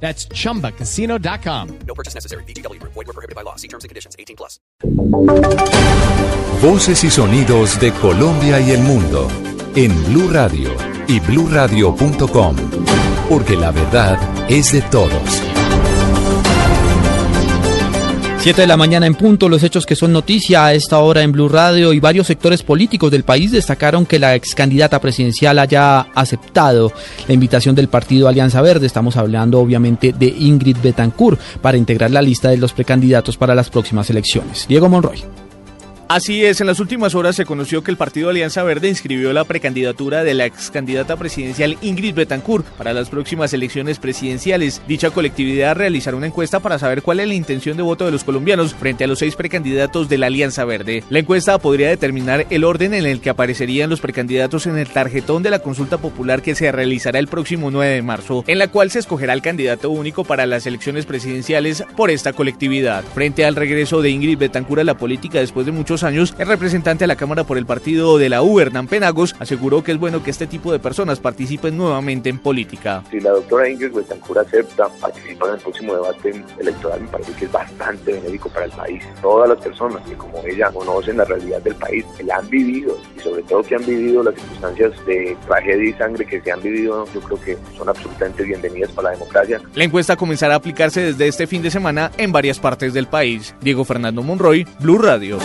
That's chumbacasino.com. No purchase necessary. BGW. Void were prohibited by law. See terms and conditions. 18 plus. Voces y sonidos de Colombia y el mundo en Blue Radio y bluradio.com, porque la verdad es de todos. 7 de la mañana en punto, los hechos que son noticia a esta hora en Blue Radio y varios sectores políticos del país destacaron que la ex candidata presidencial haya aceptado la invitación del partido Alianza Verde. Estamos hablando obviamente de Ingrid Betancourt para integrar la lista de los precandidatos para las próximas elecciones. Diego Monroy. Así es, en las últimas horas se conoció que el partido Alianza Verde inscribió la precandidatura de la ex candidata presidencial Ingrid Betancourt para las próximas elecciones presidenciales. Dicha colectividad realizará una encuesta para saber cuál es la intención de voto de los colombianos frente a los seis precandidatos de la Alianza Verde. La encuesta podría determinar el orden en el que aparecerían los precandidatos en el tarjetón de la consulta popular que se realizará el próximo 9 de marzo, en la cual se escogerá el candidato único para las elecciones presidenciales por esta colectividad. Frente al regreso de Ingrid Betancourt a la política después de muchos años, el representante a la Cámara por el partido de la U, Hernán Penagos, aseguró que es bueno que este tipo de personas participen nuevamente en política. Si la doctora Ingrid Betancourt acepta participar en el próximo debate electoral, me parece que es bastante benéfico para el país. Todas las personas que como ella conocen la realidad del país, que la han vivido y sobre todo que han vivido las circunstancias de tragedia y sangre que se han vivido, yo creo que son absolutamente bienvenidas para la democracia. La encuesta comenzará a aplicarse desde este fin de semana en varias partes del país. Diego Fernando Monroy, Blue Radio.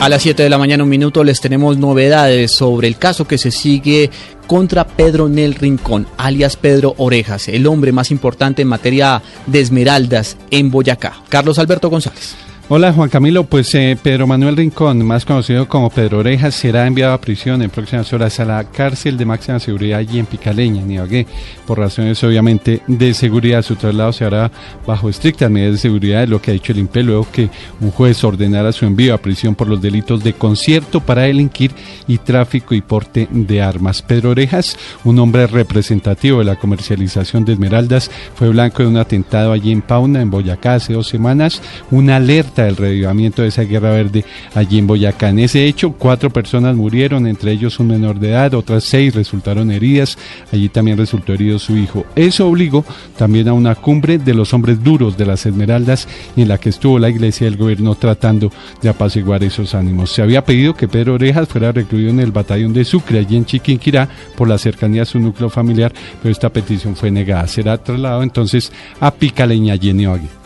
A las 7 de la mañana, un minuto, les tenemos novedades sobre el caso que se sigue contra Pedro Nel Rincón, alias Pedro Orejas, el hombre más importante en materia de esmeraldas en Boyacá. Carlos Alberto González. Hola Juan Camilo, pues eh, Pedro Manuel Rincón, más conocido como Pedro Orejas, será enviado a prisión en próximas horas a la cárcel de máxima seguridad allí en Picaleña, en Ibagué, por razones obviamente de seguridad. Su traslado se hará bajo estrictas medidas de seguridad, es lo que ha dicho el INPE, luego que un juez ordenara su envío a prisión por los delitos de concierto para delinquir y tráfico y porte de armas. Pedro Orejas, un hombre representativo de la comercialización de esmeraldas, fue blanco de un atentado allí en Pauna, en Boyacá, hace dos semanas, una alerta del revivimiento de esa guerra verde allí en Boyacá. En ese hecho, cuatro personas murieron, entre ellos un menor de edad, otras seis resultaron heridas, allí también resultó herido su hijo. Eso obligó también a una cumbre de los hombres duros de las Esmeraldas en la que estuvo la iglesia y el gobierno tratando de apaciguar esos ánimos. Se había pedido que Pedro Orejas fuera recluido en el batallón de Sucre, allí en Chiquinquirá, por la cercanía a su núcleo familiar, pero esta petición fue negada. Será trasladado entonces a Picaleña, Ibagué.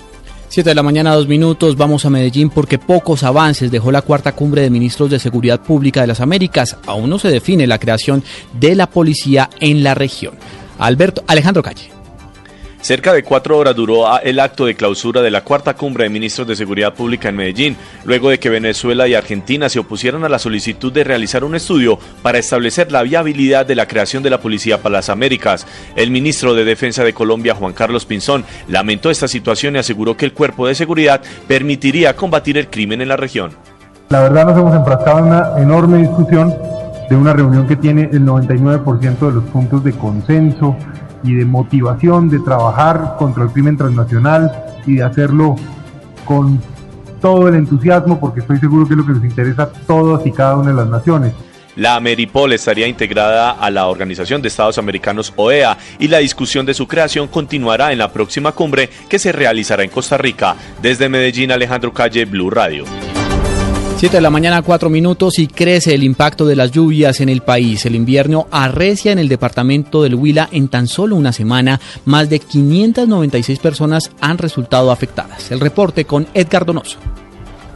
7 de la mañana, dos minutos, vamos a Medellín porque pocos avances dejó la cuarta cumbre de ministros de Seguridad Pública de las Américas. Aún no se define la creación de la policía en la región. Alberto Alejandro Calle. Cerca de cuatro horas duró el acto de clausura de la cuarta cumbre de ministros de Seguridad Pública en Medellín, luego de que Venezuela y Argentina se opusieron a la solicitud de realizar un estudio para establecer la viabilidad de la creación de la Policía para las Américas. El ministro de Defensa de Colombia, Juan Carlos Pinzón, lamentó esta situación y aseguró que el cuerpo de seguridad permitiría combatir el crimen en la región. La verdad nos hemos enfrascado en una enorme discusión de una reunión que tiene el 99% de los puntos de consenso y de motivación de trabajar contra el crimen transnacional y de hacerlo con todo el entusiasmo porque estoy seguro que es lo que nos interesa a todas y cada una de las naciones. La Ameripol estaría integrada a la Organización de Estados Americanos OEA y la discusión de su creación continuará en la próxima cumbre que se realizará en Costa Rica. Desde Medellín, Alejandro Calle, Blue Radio. 7 de la mañana, 4 minutos y crece el impacto de las lluvias en el país. El invierno arrecia en el departamento del Huila en tan solo una semana. Más de 596 personas han resultado afectadas. El reporte con Edgar Donoso.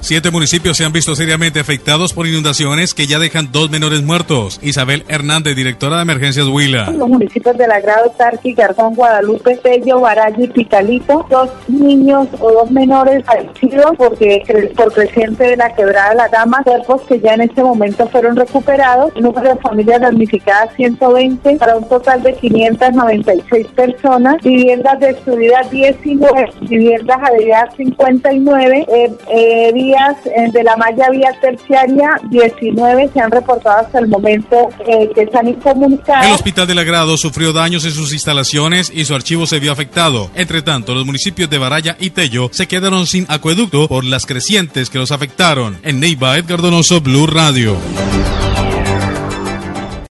Siete municipios se han visto seriamente afectados por inundaciones que ya dejan dos menores muertos. Isabel Hernández, directora de Emergencias Huila. Los municipios de Lagrado, Tarqui, Garzón, Guadalupe, Tello, Baraya y Picalito. Dos niños o dos menores fallecidos porque por creciente de la quebrada La Dama. Cuerpos que ya en este momento fueron recuperados. Número de familias damnificadas 120 para un total de 596 personas. Viviendas destruidas 19. Viviendas adheridas 59. Eh, eh, de la malla vía terciaria, 19 se han reportado hasta el momento eh, que están incomunicados. El Hospital del Agrado sufrió daños en sus instalaciones y su archivo se vio afectado. Entre tanto, los municipios de Baraya y Tello se quedaron sin acueducto por las crecientes que los afectaron. En Neiva, Edgar Donoso, Blue Radio.